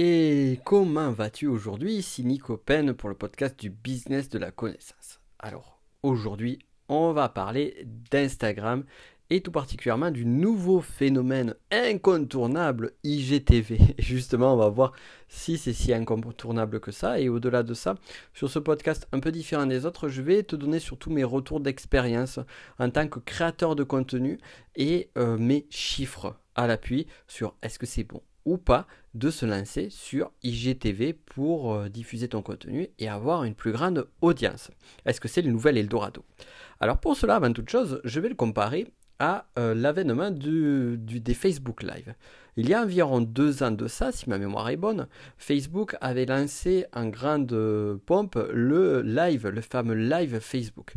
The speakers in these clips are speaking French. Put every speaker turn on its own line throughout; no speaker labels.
Et comment vas-tu aujourd'hui Ici Nico Pen pour le podcast du business de la connaissance? Alors, aujourd'hui, on va parler d'Instagram et tout particulièrement du nouveau phénomène incontournable IGTV. Et justement, on va voir si c'est si incontournable que ça. Et au-delà de ça, sur ce podcast un peu différent des autres, je vais te donner surtout mes retours d'expérience en tant que créateur de contenu et euh, mes chiffres à l'appui sur est-ce que c'est bon ou pas de se lancer sur IGTV pour euh, diffuser ton contenu et avoir une plus grande audience. Est-ce que c'est le nouvel Eldorado? Alors pour cela, avant toute chose, je vais le comparer à euh, l'avènement des Facebook Live. Il y a environ deux ans de ça, si ma mémoire est bonne, Facebook avait lancé en grande pompe le live, le fameux live Facebook.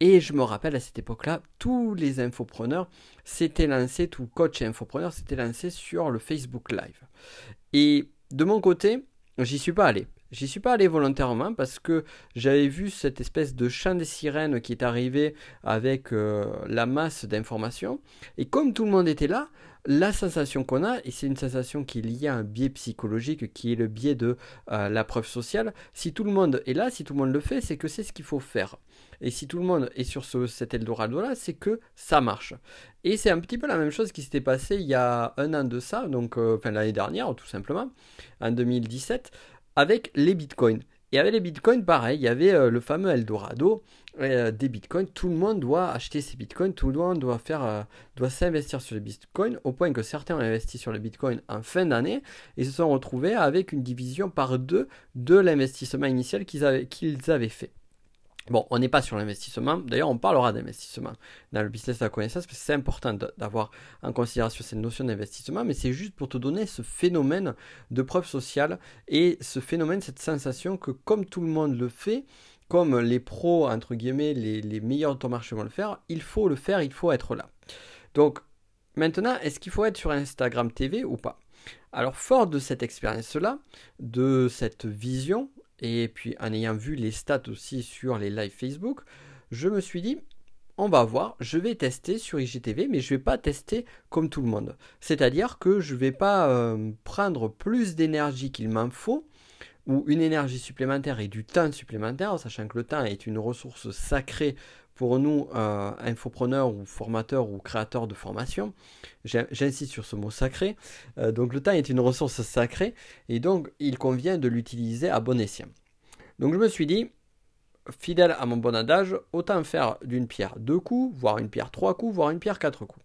Et je me rappelle à cette époque-là, tous les infopreneurs s'étaient lancés, tout coach et infopreneur s'étaient lancés sur le Facebook Live. Et de mon côté, j'y suis pas allé. J'y suis pas allé volontairement parce que j'avais vu cette espèce de chant des sirènes qui est arrivé avec euh, la masse d'informations. Et comme tout le monde était là, la sensation qu'on a, et c'est une sensation qui est liée à un biais psychologique, qui est le biais de euh, la preuve sociale, si tout le monde est là, si tout le monde le fait, c'est que c'est ce qu'il faut faire. Et si tout le monde est sur ce, cet Eldorado-là, c'est que ça marche. Et c'est un petit peu la même chose qui s'était passé il y a un an de ça, donc euh, enfin l'année dernière tout simplement, en 2017 avec les bitcoins. Et avec les bitcoins, pareil, il y avait euh, le fameux Eldorado euh, des bitcoins. Tout le monde doit acheter ses bitcoins, tout le monde doit euh, doit s'investir sur les bitcoins, au point que certains ont investi sur les bitcoins en fin d'année et se sont retrouvés avec une division par deux de l'investissement initial qu'ils avaient, qu'ils avaient fait. Bon, on n'est pas sur l'investissement. D'ailleurs, on parlera d'investissement dans le business de la connaissance parce que c'est important d'avoir en considération cette notion d'investissement, mais c'est juste pour te donner ce phénomène de preuve sociale et ce phénomène, cette sensation que comme tout le monde le fait, comme les pros, entre guillemets, les, les meilleurs de ton marché vont le faire, il faut le faire, il faut être là. Donc, maintenant, est-ce qu'il faut être sur Instagram TV ou pas? Alors, fort de cette expérience-là, de cette vision, et puis en ayant vu les stats aussi sur les lives Facebook, je me suis dit, on va voir, je vais tester sur IGTV, mais je ne vais pas tester comme tout le monde. C'est-à-dire que je ne vais pas euh, prendre plus d'énergie qu'il m'en faut, ou une énergie supplémentaire et du temps supplémentaire, sachant que le temps est une ressource sacrée pour nous, euh, infopreneurs ou formateurs ou créateurs de formation, j'insiste sur ce mot sacré, euh, donc le temps est une ressource sacrée et donc il convient de l'utiliser à bon escient. Donc je me suis dit, fidèle à mon bon adage, autant faire d'une pierre deux coups, voire une pierre trois coups, voire une pierre quatre coups.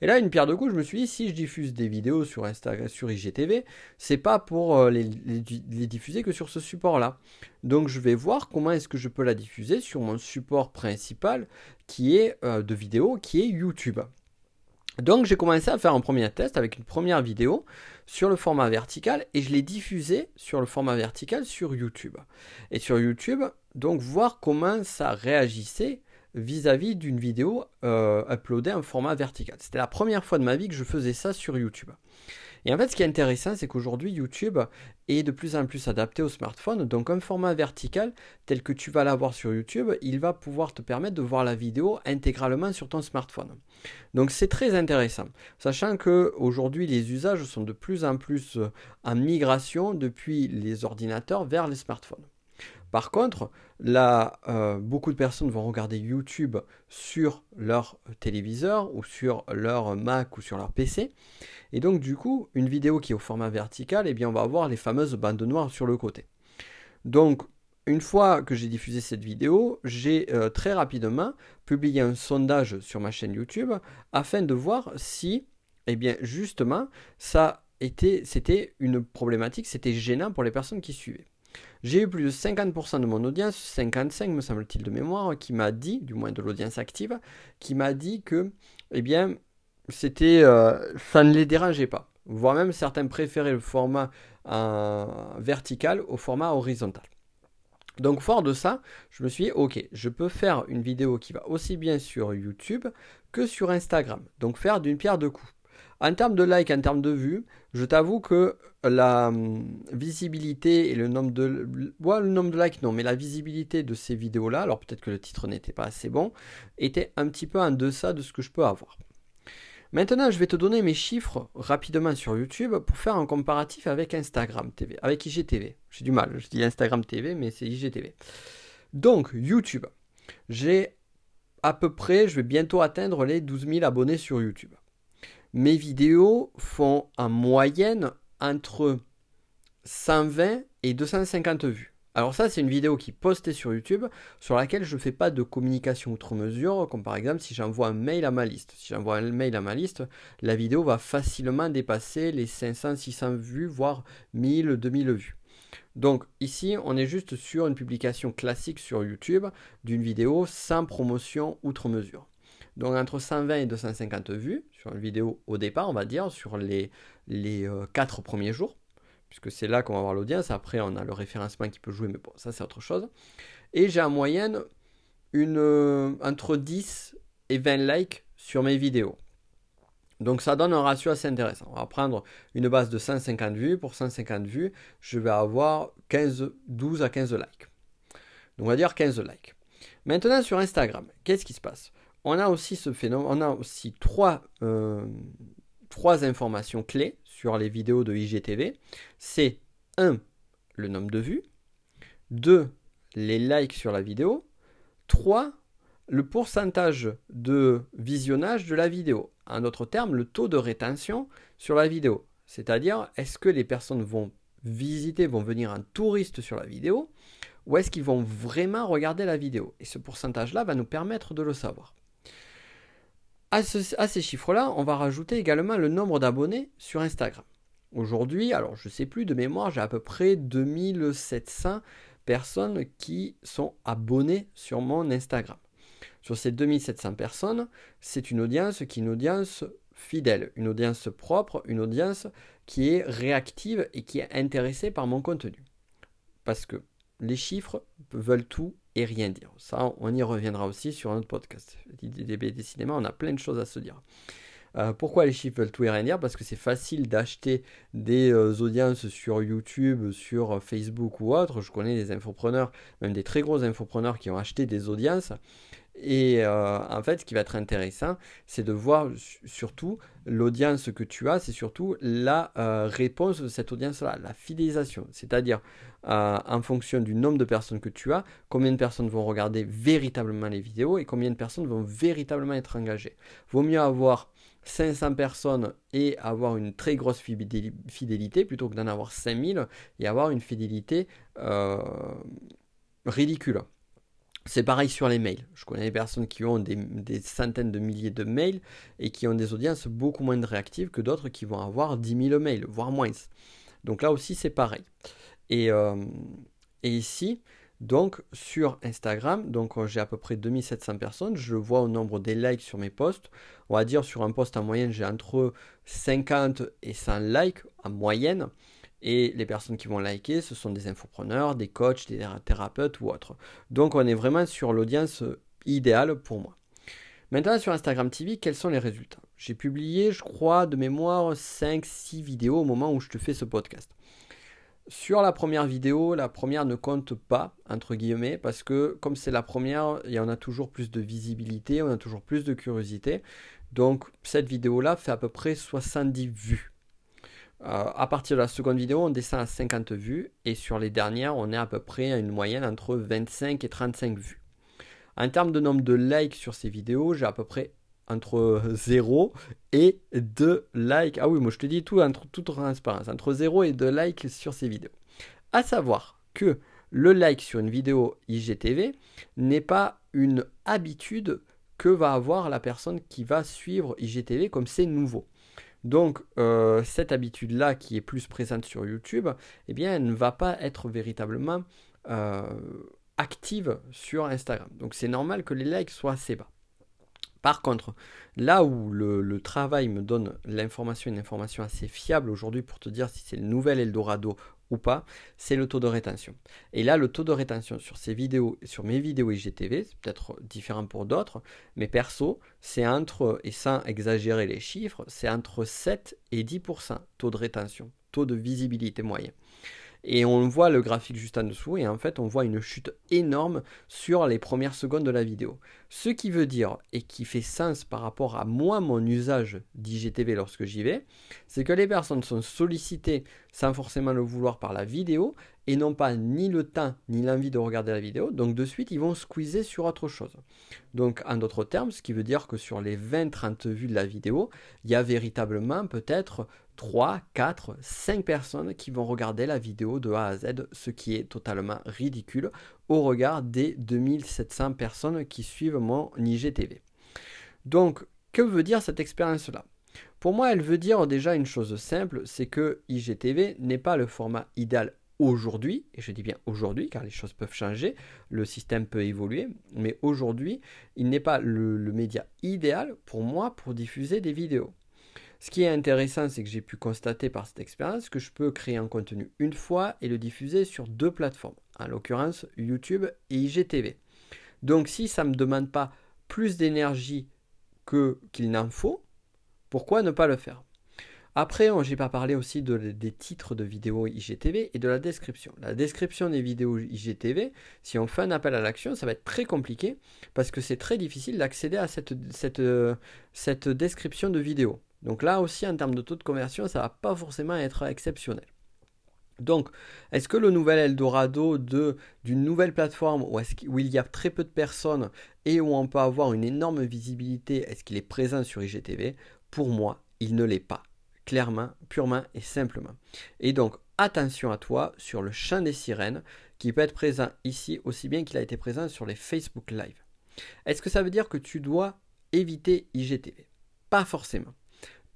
Et là, une pierre de coups, je me suis dit, si je diffuse des vidéos sur Instagram, sur IGTV, c'est pas pour euh, les, diffuser que sur ce support-là. Donc, je vais voir comment est-ce que je peux la diffuser sur mon support principal, qui est euh, de vidéo, qui est YouTube. Donc j'ai commencé à faire un premier test avec une première vidéo sur le format vertical et je l'ai diffusé sur le format vertical sur YouTube. Et sur YouTube, donc voir comment ça réagissait vis-à-vis d'une vidéo euh, uploadée en format vertical. C'était la première fois de ma vie que je faisais ça sur YouTube. Et en fait, ce qui est intéressant, c'est qu'aujourd'hui, YouTube est de plus en plus adapté au smartphone. Donc, un format vertical tel que tu vas l'avoir sur YouTube, il va pouvoir te permettre de voir la vidéo intégralement sur ton smartphone. Donc, c'est très intéressant. Sachant que aujourd'hui, les usages sont de plus en plus euh, en migration depuis les ordinateurs vers les smartphones. Par contre, là, euh, beaucoup de personnes vont regarder YouTube sur leur téléviseur ou sur leur Mac ou sur leur PC. Et donc, du coup, une vidéo qui est au format vertical, eh bien, on va avoir les fameuses bandes noires sur le côté. Donc, une fois que j'ai diffusé cette vidéo, j'ai euh, très rapidement publié un sondage sur ma chaîne YouTube afin de voir si, eh bien, justement, ça était, c'était une problématique, c'était gênant pour les personnes qui suivaient. J'ai eu plus de 50% de mon audience, 55 me semble-t-il de mémoire, qui m'a dit, du moins de l'audience active, qui m'a dit que, eh bien, c'était, euh, ça ne les dérangeait pas. Voire même certains préféraient le format vertical au format horizontal. Donc fort de ça, je me suis dit, ok, je peux faire une vidéo qui va aussi bien sur YouTube que sur Instagram. Donc faire d'une pierre deux coups. En termes de likes, en termes de vues, je t'avoue que la hum, visibilité et le nombre de... le nombre de likes, non, mais la visibilité de ces vidéos-là, alors peut-être que le titre n'était pas assez bon, était un petit peu en deçà de ce que je peux avoir. Maintenant, je vais te donner mes chiffres rapidement sur YouTube pour faire un comparatif avec Instagram TV, avec IGTV. J'ai du mal, je dis Instagram TV, mais c'est IGTV. Donc, YouTube, j'ai à peu près, je vais bientôt atteindre les 12 000 abonnés sur YouTube. Mes vidéos font en moyenne entre 120 et 250 vues. Alors ça, c'est une vidéo qui est postée sur YouTube, sur laquelle je ne fais pas de communication outre mesure, comme par exemple si j'envoie un mail à ma liste. Si j'envoie un mail à ma liste, la vidéo va facilement dépasser les 500, 600 vues, voire 1000, 2000 vues. Donc ici, on est juste sur une publication classique sur YouTube d'une vidéo sans promotion outre mesure. Donc entre 120 et 250 vues sur une vidéo au départ, on va dire, sur les, les 4 euh, premiers jours puisque c'est là qu'on va avoir l'audience. Après, on a le référencement qui peut jouer, mais bon, ça c'est autre chose. Et j'ai en moyenne une, euh, entre 10 et 20 likes sur mes vidéos. Donc ça donne un ratio assez intéressant. On va prendre une base de 150 vues. Pour 150 vues, je vais avoir 15, 12 à 15 likes. Donc on va dire 15 likes. Maintenant sur Instagram, qu'est-ce qui se passe? On a aussi trois, euh, trois informations clés sur les vidéos de IGTV, c'est 1. le nombre de vues, 2. les likes sur la vidéo, 3. le pourcentage de visionnage de la vidéo. En d'autres termes, le taux de rétention sur la vidéo. C'est-à-dire, est-ce que les personnes vont visiter, vont venir en touriste sur la vidéo, ou est-ce qu'ils vont vraiment regarder la vidéo? Et ce pourcentage-là va nous permettre de le savoir. À, ces chiffres-là, on va rajouter également le nombre d'abonnés sur Instagram. Aujourd'hui, alors je ne sais plus de mémoire, j'ai à peu près 2700 personnes qui sont abonnées sur mon Instagram. Sur ces 2700 personnes, c'est une audience qui est une audience fidèle, une audience propre, une audience qui est réactive et qui est intéressée par mon contenu. Parce que les chiffres veulent tout et rien dire. Ça, on y reviendra aussi sur un autre podcast. Décidément, on a plein de choses à se dire. Euh, pourquoi les chiffres veulent tout et rien dire? Parce que c'est facile d'acheter des euh, audiences sur YouTube, sur Facebook ou autre. Je connais des infopreneurs, même des très gros infopreneurs qui ont acheté des audiences et euh, en fait, ce qui va être intéressant, c'est de voir surtout l'audience que tu as, c'est surtout la euh, réponse de cette audience-là, la fidélisation. C'est-à-dire, euh, en fonction du nombre de personnes que tu as, combien de personnes vont regarder véritablement les vidéos et combien de personnes vont véritablement être engagées. Vaut mieux avoir 500 personnes et avoir une très grosse fidélité plutôt que d'en avoir 5000 et avoir une fidélité ridicule. C'est pareil sur les mails. Je connais des personnes qui ont des, centaines de milliers de mails et qui ont des audiences beaucoup moins réactives que d'autres qui vont avoir 10 000 mails, voire moins. Donc là aussi, c'est pareil. Et, euh, ici, donc sur Instagram, donc j'ai à peu près 2700 personnes. Je vois au nombre des likes sur mes posts. On va dire sur un post en moyenne, j'ai entre 50 et 100 likes en moyenne. Et les personnes qui vont liker, ce sont des infopreneurs, des coachs, des thérapeutes ou autres. Donc on est vraiment sur l'audience idéale pour moi. Maintenant sur Instagram TV, quels sont les résultats? J'ai publié, je crois, de mémoire 5-6 vidéos au moment où je te fais ce podcast. Sur la première vidéo, la première ne compte pas, entre guillemets, parce que comme c'est la première, il y en a toujours plus de visibilité, on a toujours plus de curiosité. Donc cette vidéo-là fait à peu près 70 vues. Euh, à partir de la seconde vidéo, on descend à 50 vues et sur les dernières, on est à peu près à une moyenne entre 25 et 35 vues. En termes de nombre de likes sur ces vidéos, j'ai à peu près entre 0 et 2 likes. Ah oui, moi je te dis tout entre toute transparence, entre 0 et 2 likes sur ces vidéos. À savoir que le like sur une vidéo IGTV n'est pas une habitude que va avoir la personne qui va suivre IGTV comme c'est nouveau. Donc euh, cette habitude-là qui est plus présente sur YouTube, eh bien elle ne va pas être véritablement euh, active sur Instagram. Donc c'est normal que les likes soient assez bas. Par contre, là où le, travail me donne l'information, une information assez fiable aujourd'hui pour te dire si c'est le nouvel Eldorado pas, c'est le taux de rétention. Et là, le taux de rétention sur ces vidéos, sur mes vidéos IGTV, c'est peut-être différent pour d'autres, mais perso, c'est entre, et sans exagérer les chiffres, c'est entre 7 et 10% taux de rétention, taux de visibilité moyen. Et on voit le graphique juste en dessous et en fait on voit une chute énorme sur les premières secondes de la vidéo. Ce qui veut dire et qui fait sens par rapport à moi, mon usage d'IGTV lorsque j'y vais, c'est que les personnes sont sollicitées sans forcément le vouloir par la vidéo et n'ont pas ni le temps ni l'envie de regarder la vidéo, donc de suite ils vont squeezer sur autre chose. Donc en d'autres termes, ce qui veut dire que sur les 20-30 vues de la vidéo, il y a véritablement peut-être 3, 4, 5 personnes qui vont regarder la vidéo de A à Z, ce qui est totalement ridicule au regard des 2700 personnes qui suivent mon IGTV. Donc, que veut dire cette expérience-là? Pour moi, elle veut dire déjà une chose simple, c'est que IGTV n'est pas le format idéal aujourd'hui, et je dis bien aujourd'hui car les choses peuvent changer, le système peut évoluer, mais aujourd'hui, il n'est pas le, le média idéal pour moi pour diffuser des vidéos. Ce qui est intéressant, c'est que j'ai pu constater par cette expérience que je peux créer un contenu une fois et le diffuser sur deux plateformes, en l'occurrence YouTube et IGTV. Donc si ça ne me demande pas plus d'énergie que qu'il n'en faut, pourquoi ne pas le faire? Après, j'ai pas parlé aussi des titres de vidéos IGTV et de la description. La description des vidéos IGTV, si on fait un appel à l'action, ça va être très compliqué parce que c'est très difficile d'accéder à cette, cette, cette description de vidéo. Donc là aussi, en termes de taux de conversion, ça ne va pas forcément être exceptionnel. Donc, est-ce que le nouvel Eldorado d'une nouvelle plateforme où, il y a très peu de personnes et où on peut avoir une énorme visibilité, est-ce qu'il est présent sur IGTV Pour moi, il ne l'est pas. Clairement, purement et simplement. Et donc, attention à toi sur le champ des sirènes qui peut être présent ici aussi bien qu'il a été présent sur les Facebook Live. Est-ce que ça veut dire que tu dois éviter IGTV Pas forcément.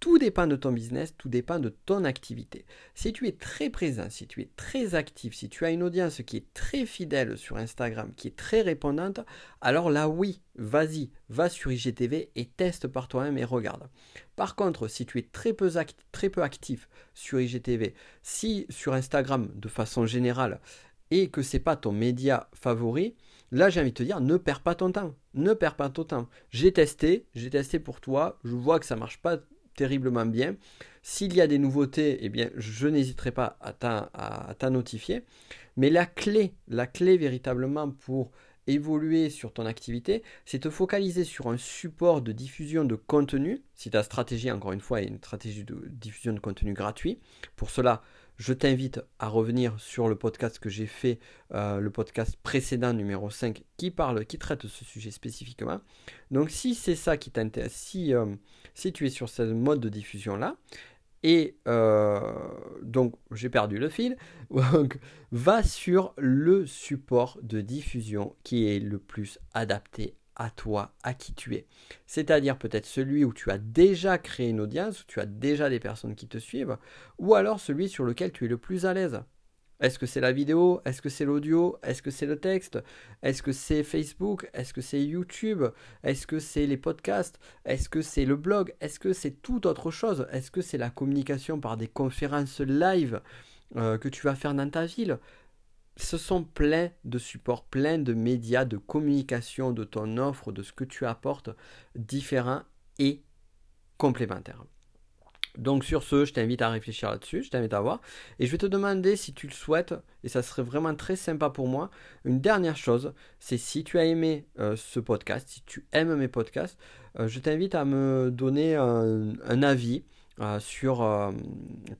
Tout dépend de ton business, tout dépend de ton activité. Si tu es très présent, si tu es très actif, si tu as une audience qui est très fidèle sur Instagram, qui est très répondante, alors là oui, vas-y, va sur IGTV et teste par toi-même et regarde. Par contre, si tu es très peu, actif sur IGTV, si sur Instagram de façon générale, et que c'est pas ton média favori, là j'ai envie de te dire ne perds pas ton temps. Ne perds pas ton temps. J'ai testé, j'ai testé pour toi, je vois que ça marche pas terriblement bien. S'il y a des nouveautés, eh bien, je n'hésiterai pas à t'en notifier. Mais la clé, la clé véritablement pour évoluer sur ton activité, c'est te focaliser sur un support de diffusion de contenu. Si ta stratégie, encore une fois, est une stratégie de diffusion de contenu gratuit. Pour cela, je t'invite à revenir sur le podcast que j'ai fait, euh, le podcast précédent numéro 5, qui parle, qui traite ce sujet spécifiquement. Donc si c'est ça qui t'intéresse, si, euh, tu es sur ce mode de diffusion-là, et euh, donc j'ai perdu le fil, va sur le support de diffusion qui est le plus adapté à toi, à qui tu es. C'est-à-dire peut-être celui où tu as déjà créé une audience, où tu as déjà des personnes qui te suivent, ou alors celui sur lequel tu es le plus à l'aise. Est-ce que c'est la vidéo? Est-ce que c'est l'audio? Est-ce que c'est le texte? Est-ce que c'est Facebook? Est-ce que c'est YouTube? Est-ce que c'est les podcasts? Est-ce que c'est le blog? Est-ce que c'est toute autre chose? Est-ce que c'est la communication par des conférences live euh, que tu vas faire dans ta ville? Ce sont plein de supports, plein de médias, de communication de ton offre, de ce que tu apportes, différents et complémentaires. Donc sur ce, je t'invite à réfléchir là-dessus, je t'invite à voir. Et je vais te demander si tu le souhaites, et ça serait vraiment très sympa pour moi, une dernière chose, c'est si tu as aimé euh, ce podcast, si tu aimes mes podcasts, euh, je t'invite à me donner un avis euh, sur euh,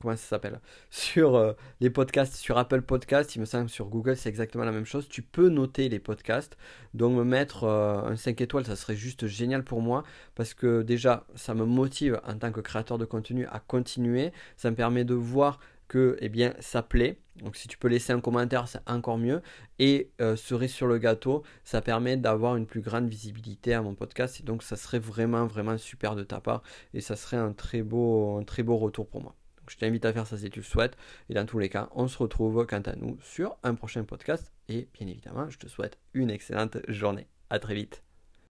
comment ça s'appelle? Sur euh, les podcasts sur Apple Podcasts il me semble sur Google c'est exactement la même chose. Tu peux noter les podcasts. Donc me mettre un 5 étoiles ça serait juste génial pour moi parce que déjà ça me motive en tant que créateur de contenu à continuer. Ça me permet de voir que eh bien, ça plaît. Donc si tu peux laisser un commentaire, c'est encore mieux. Et euh, cerise sur le gâteau, ça permet d'avoir une plus grande visibilité à mon podcast. Et donc ça serait vraiment, vraiment super de ta part. Et ça serait un très beau, très beau retour pour moi. Donc je t'invite à faire ça si tu le souhaites. Et dans tous les cas, on se retrouve quant à nous sur un prochain podcast. Et bien évidemment, je te souhaite une excellente journée. À très vite.